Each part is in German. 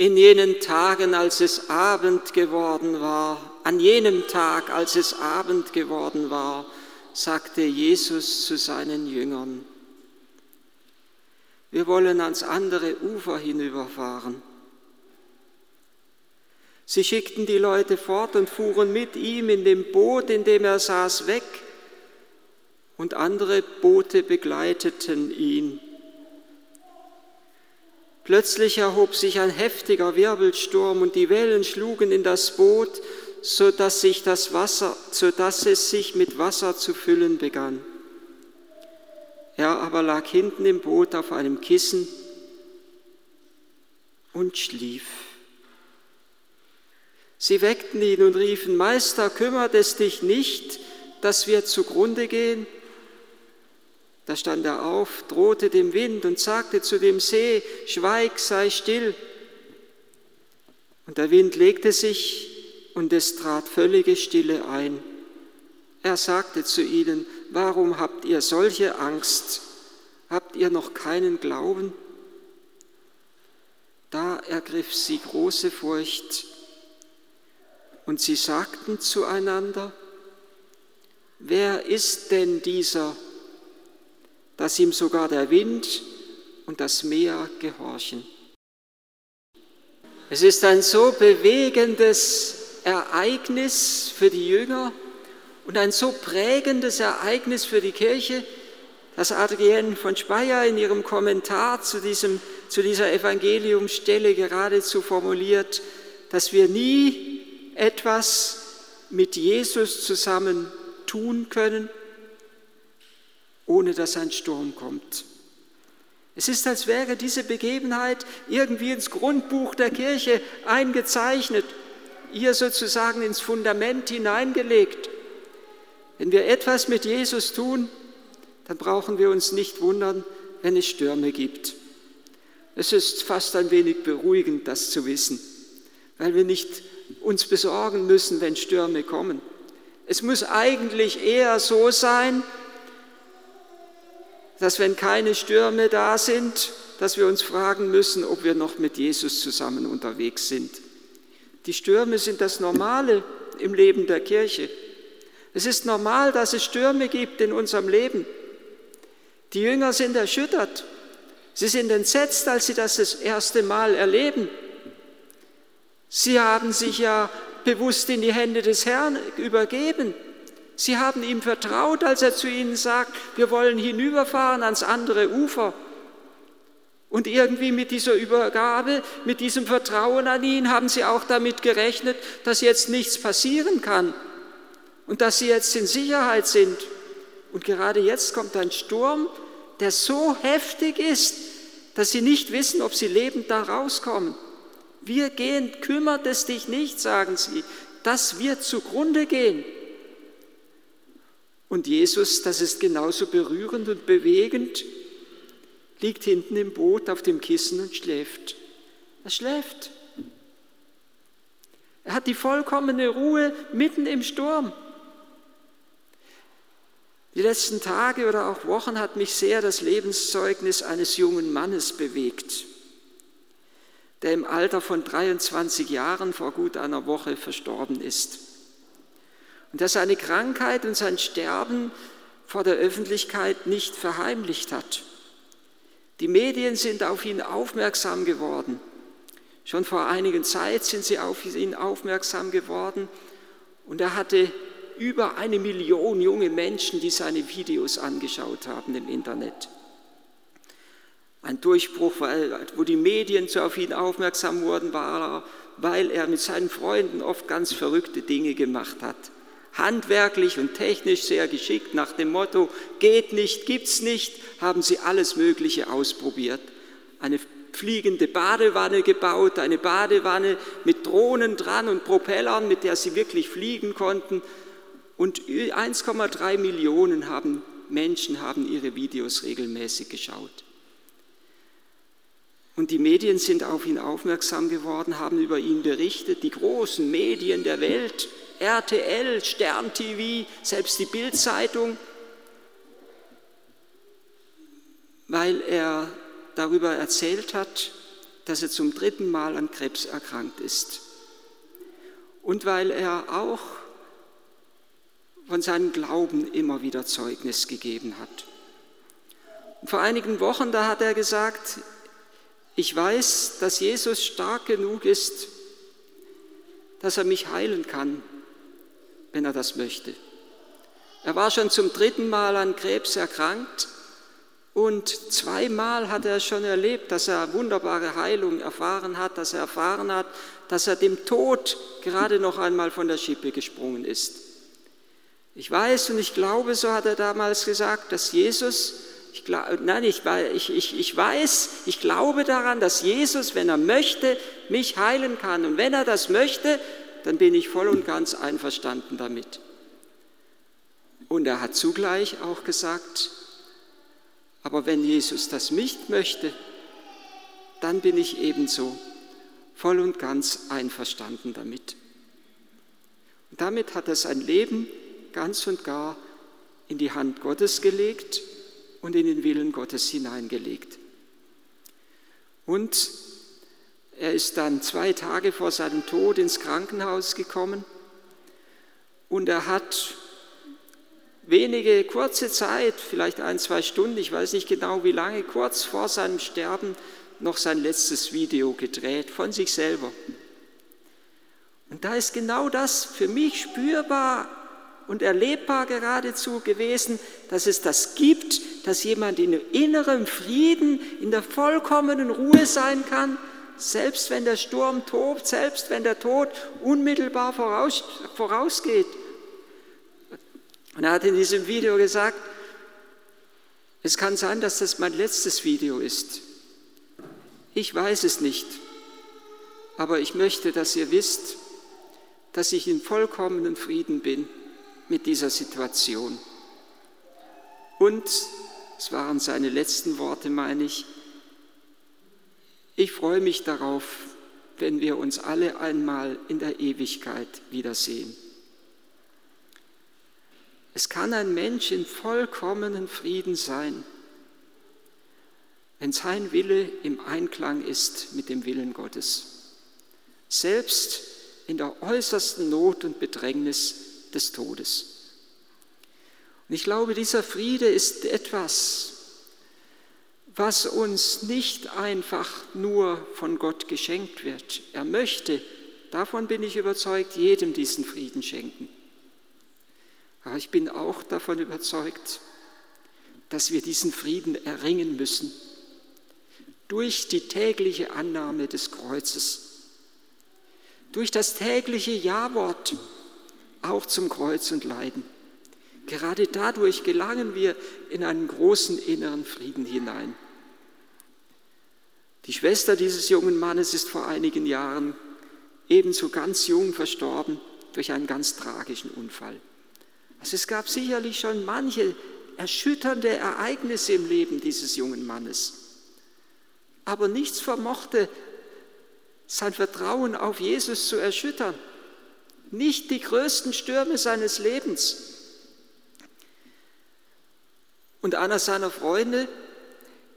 In jenen Tagen, als es Abend geworden war, an jenem Tag, als es Abend geworden war, sagte Jesus zu seinen Jüngern, wir wollen ans andere Ufer hinüberfahren. Sie schickten die Leute fort und fuhren mit ihm in dem Boot, in dem er saß, weg, und andere Boote begleiteten ihn. Plötzlich erhob sich ein heftiger Wirbelsturm und die Wellen schlugen in das Boot, so dass, sich das Wasser, so es sich mit Wasser zu füllen begann. Er aber lag hinten im Boot auf einem Kissen und schlief. Sie weckten ihn und riefen, Meister, kümmert es dich nicht, dass wir zugrunde gehen? Da stand er auf, drohte dem Wind und sagte zu dem See, Schweig, sei still. Und der Wind legte sich und es trat völlige Stille ein. Er sagte zu ihnen, warum habt ihr solche Angst? Habt ihr noch keinen Glauben? Da ergriff sie große Furcht und sie sagten zueinander, wer ist denn dieser, dass ihm sogar der Wind und das Meer gehorchen? Es ist ein so bewegendes Ereignis für die Jünger, und ein so prägendes Ereignis für die Kirche, dass Adrienne von Speyer in ihrem Kommentar zu, diesem, zu dieser Evangeliumsstelle geradezu formuliert, dass wir nie etwas mit Jesus zusammen tun können, ohne dass ein Sturm kommt. Es ist, als wäre diese Begebenheit irgendwie ins Grundbuch der Kirche eingezeichnet, ihr sozusagen ins Fundament hineingelegt. Wenn wir etwas mit Jesus tun, dann brauchen wir uns nicht wundern, wenn es Stürme gibt. Es ist fast ein wenig beruhigend, das zu wissen, weil wir nicht uns besorgen müssen, wenn Stürme kommen. Es muss eigentlich eher so sein, dass wenn keine Stürme da sind, dass wir uns fragen müssen, ob wir noch mit Jesus zusammen unterwegs sind. Die Stürme sind das Normale im Leben der Kirche. Es ist normal, dass es Stürme gibt in unserem Leben. Die Jünger sind erschüttert. Sie sind entsetzt, als sie das das erste Mal erleben. Sie haben sich ja bewusst in die Hände des Herrn übergeben. Sie haben ihm vertraut, als er zu ihnen sagt, wir wollen hinüberfahren ans andere Ufer. Und irgendwie mit dieser Übergabe, mit diesem Vertrauen an ihn, haben sie auch damit gerechnet, dass jetzt nichts passieren kann und dass sie jetzt in Sicherheit sind. Und gerade jetzt kommt ein Sturm, der so heftig ist, dass sie nicht wissen, ob sie lebend da rauskommen. Wir gehen, kümmert es dich nicht, sagen sie, dass wir zugrunde gehen. Und Jesus, das ist genauso berührend und bewegend, liegt hinten im Boot auf dem Kissen und schläft. Er schläft. Er hat die vollkommene Ruhe mitten im Sturm. Die letzten Tage oder auch Wochen hat mich sehr das Lebenszeugnis eines jungen Mannes bewegt, der im Alter von 23 Jahren vor gut einer Woche verstorben ist. Und der seine Krankheit und sein Sterben vor der Öffentlichkeit nicht verheimlicht hat. Die Medien sind auf ihn aufmerksam geworden. Schon vor einigen Zeit sind sie auf ihn aufmerksam geworden und er hatte über eine Million junge Menschen, die seine Videos angeschaut haben im Internet. Ein Durchbruch, wo die Medien so auf ihn aufmerksam wurden, war, weil er mit seinen Freunden oft ganz verrückte Dinge gemacht hat. Handwerklich und technisch sehr geschickt, nach dem Motto, geht nicht, gibt's nicht, haben sie alles Mögliche ausprobiert. Eine fliegende Badewanne gebaut, eine Badewanne mit Drohnen dran und Propellern, mit der sie wirklich fliegen konnten. Und 1,3 Millionen haben, Menschen haben ihre Videos regelmäßig geschaut. Und die Medien sind auf ihn aufmerksam geworden, haben über ihn berichtet, die großen Medien der Welt, RTL, Stern TV, selbst die Bildzeitung, weil er darüber erzählt hat, dass er zum dritten Mal an Krebs erkrankt ist. Und weil er auch von seinem Glauben immer wieder Zeugnis gegeben hat. Und vor einigen Wochen, da hat er gesagt, ich weiß, dass Jesus stark genug ist, dass er mich heilen kann, wenn er das möchte. Er war schon zum dritten Mal an Krebs erkrankt und zweimal hat er schon erlebt, dass er wunderbare Heilung erfahren hat, dass er erfahren hat, dass er dem Tod gerade noch einmal von der Schippe gesprungen ist. Ich weiß und ich glaube, so hat er damals gesagt, dass Jesus, ich glaub, nein, ich, ich, ich, ich weiß, ich glaube daran, dass Jesus, wenn er möchte, mich heilen kann. Und wenn er das möchte, dann bin ich voll und ganz einverstanden damit. Und er hat zugleich auch gesagt, aber wenn Jesus das nicht möchte, dann bin ich ebenso voll und ganz einverstanden damit. Und damit hat er sein Leben ganz und gar in die Hand Gottes gelegt und in den Willen Gottes hineingelegt. Und er ist dann zwei Tage vor seinem Tod ins Krankenhaus gekommen und er hat wenige kurze Zeit, vielleicht ein, zwei Stunden, ich weiß nicht genau wie lange, kurz vor seinem Sterben noch sein letztes Video gedreht von sich selber. Und da ist genau das für mich spürbar und erlebbar geradezu gewesen, dass es das gibt, dass jemand in innerem Frieden, in der vollkommenen Ruhe sein kann, selbst wenn der Sturm tobt, selbst wenn der Tod unmittelbar voraus, vorausgeht. Und er hat in diesem Video gesagt, es kann sein, dass das mein letztes Video ist. Ich weiß es nicht, aber ich möchte, dass ihr wisst, dass ich in vollkommenen Frieden bin mit dieser Situation. Und, es waren seine letzten Worte, meine ich, ich freue mich darauf, wenn wir uns alle einmal in der Ewigkeit wiedersehen. Es kann ein Mensch in vollkommenen Frieden sein, wenn sein Wille im Einklang ist mit dem Willen Gottes, selbst in der äußersten Not und Bedrängnis des Todes. Und ich glaube, dieser Friede ist etwas, was uns nicht einfach nur von Gott geschenkt wird. Er möchte, davon bin ich überzeugt, jedem diesen Frieden schenken. Aber ich bin auch davon überzeugt, dass wir diesen Frieden erringen müssen durch die tägliche Annahme des Kreuzes, durch das tägliche Ja-Wort auch zum Kreuz und Leiden. Gerade dadurch gelangen wir in einen großen inneren Frieden hinein. Die Schwester dieses jungen Mannes ist vor einigen Jahren ebenso ganz jung verstorben durch einen ganz tragischen Unfall. Also es gab sicherlich schon manche erschütternde Ereignisse im Leben dieses jungen Mannes. Aber nichts vermochte sein Vertrauen auf Jesus zu erschüttern. Nicht die größten Stürme seines Lebens. Und einer seiner Freunde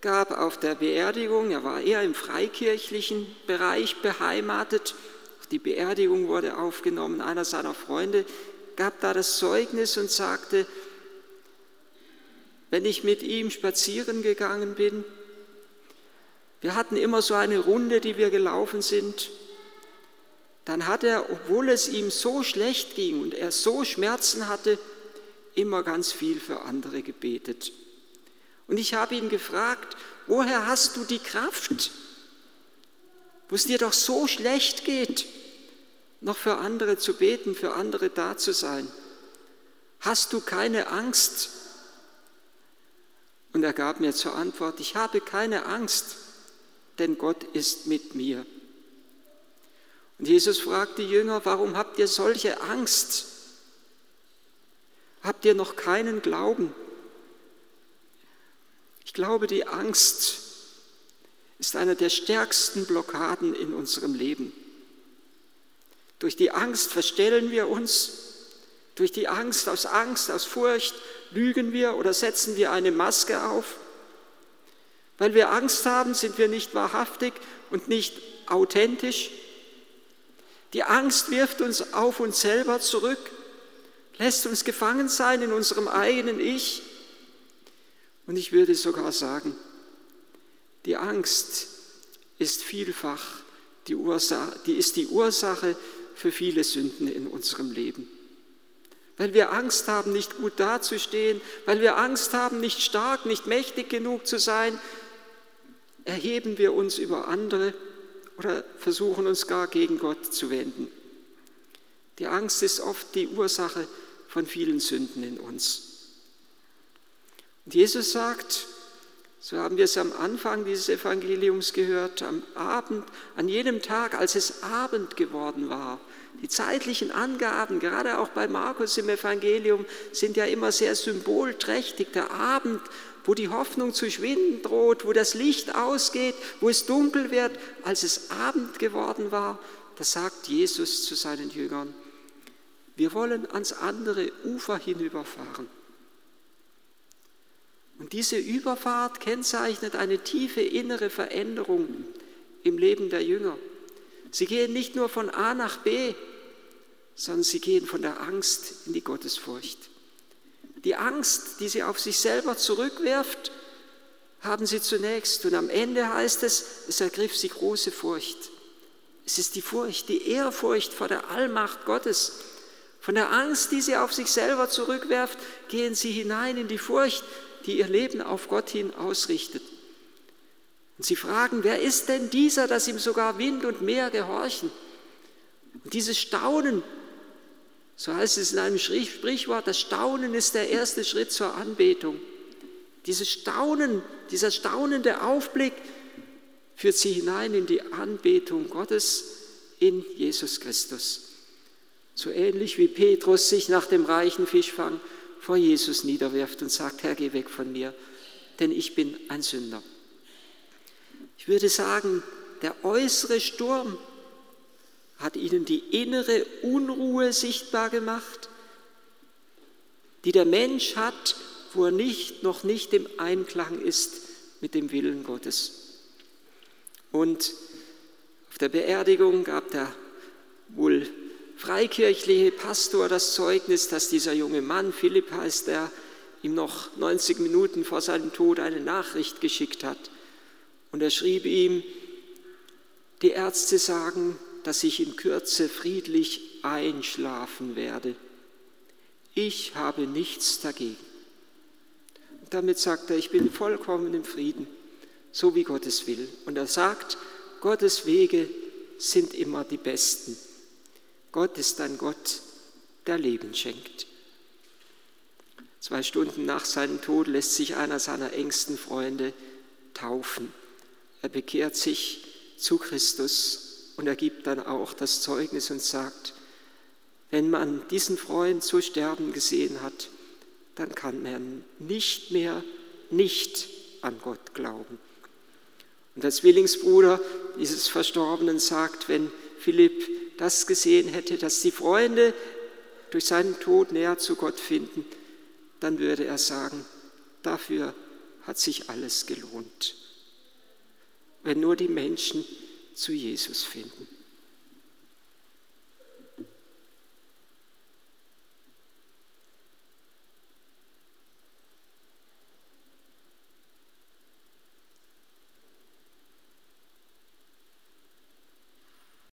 gab auf der Beerdigung, er war eher im freikirchlichen Bereich beheimatet, die Beerdigung wurde aufgenommen, einer seiner Freunde gab da das Zeugnis und sagte, wenn ich mit ihm spazieren gegangen bin, wir hatten immer so eine Runde, die wir gelaufen sind, dann hat er, obwohl es ihm so schlecht ging und er so Schmerzen hatte, immer ganz viel für andere gebetet. Und ich habe ihn gefragt, woher hast du die Kraft, wo es dir doch so schlecht geht? noch für andere zu beten, für andere da zu sein? Hast du keine Angst? Und er gab mir zur Antwort, ich habe keine Angst, denn Gott ist mit mir. Und Jesus fragt die Jünger, warum habt ihr solche Angst? Habt ihr noch keinen Glauben? Ich glaube, die Angst ist eine der stärksten Blockaden in unserem Leben. Durch die Angst verstellen wir uns. Durch die Angst, aus Angst, aus Furcht lügen wir oder setzen wir eine Maske auf. Weil wir Angst haben, sind wir nicht wahrhaftig und nicht authentisch. Die Angst wirft uns auf uns selber zurück, lässt uns gefangen sein in unserem eigenen Ich. Und ich würde sogar sagen, die Angst ist vielfach die Ursache, die ist die Ursache für viele Sünden in unserem Leben. Weil wir Angst haben, nicht gut dazustehen, weil wir Angst haben, nicht stark, nicht mächtig genug zu sein, erheben wir uns über andere oder versuchen uns gar gegen Gott zu wenden. Die Angst ist oft die Ursache von vielen Sünden in uns. Und Jesus sagt, so haben wir es am Anfang dieses Evangeliums gehört, am Abend, an jedem Tag, als es Abend geworden war. Die zeitlichen Angaben, gerade auch bei Markus im Evangelium, sind ja immer sehr symbolträchtig. Der Abend, wo die Hoffnung zu schwinden droht, wo das Licht ausgeht, wo es dunkel wird, als es Abend geworden war, da sagt Jesus zu seinen Jüngern, wir wollen ans andere Ufer hinüberfahren. Und diese Überfahrt kennzeichnet eine tiefe innere Veränderung im Leben der Jünger. Sie gehen nicht nur von A nach B, sondern sie gehen von der Angst in die Gottesfurcht. Die Angst, die sie auf sich selber zurückwirft, haben sie zunächst. Und am Ende heißt es, es ergriff sie große Furcht. Es ist die Furcht, die Ehrfurcht vor der Allmacht Gottes. Von der Angst, die sie auf sich selber zurückwerft, gehen sie hinein in die Furcht, die ihr Leben auf Gott hin ausrichtet. Und sie fragen, wer ist denn dieser, dass ihm sogar Wind und Meer gehorchen? Und dieses Staunen so heißt es in einem Sprichwort, das Staunen ist der erste Schritt zur Anbetung. Dieses Staunen, dieser staunende Aufblick führt sie hinein in die Anbetung Gottes in Jesus Christus. So ähnlich wie Petrus sich nach dem reichen Fischfang vor Jesus niederwirft und sagt, Herr, geh weg von mir, denn ich bin ein Sünder. Ich würde sagen, der äußere Sturm hat ihnen die innere Unruhe sichtbar gemacht, die der Mensch hat, wo er nicht, noch nicht im Einklang ist mit dem Willen Gottes. Und auf der Beerdigung gab der wohl freikirchliche Pastor das Zeugnis, dass dieser junge Mann, Philipp heißt er, ihm noch 90 Minuten vor seinem Tod eine Nachricht geschickt hat. Und er schrieb ihm, die Ärzte sagen, dass ich in Kürze friedlich einschlafen werde. Ich habe nichts dagegen. Und damit sagt er, ich bin vollkommen im Frieden, so wie Gottes will. Und er sagt, Gottes Wege sind immer die besten. Gott ist ein Gott, der Leben schenkt. Zwei Stunden nach seinem Tod lässt sich einer seiner engsten Freunde taufen. Er bekehrt sich zu Christus und er gibt dann auch das Zeugnis und sagt, wenn man diesen Freund so sterben gesehen hat, dann kann man nicht mehr nicht an Gott glauben. Und der Zwillingsbruder dieses Verstorbenen sagt, wenn Philipp das gesehen hätte, dass die Freunde durch seinen Tod näher zu Gott finden, dann würde er sagen, dafür hat sich alles gelohnt. Wenn nur die Menschen zu Jesus finden.